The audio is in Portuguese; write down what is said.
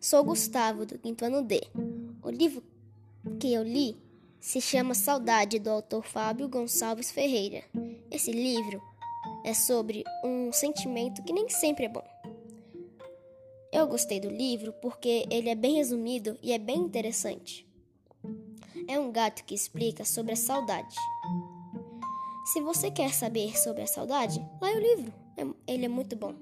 Sou Gustavo, do quinto ano D. O livro que eu li se chama Saudade, do autor Fábio Gonçalves Ferreira. Esse livro é sobre um sentimento que nem sempre é bom. Eu gostei do livro porque ele é bem resumido e é bem interessante. É um gato que explica sobre a saudade. Se você quer saber sobre a saudade, leia o livro. É, ele é muito bom.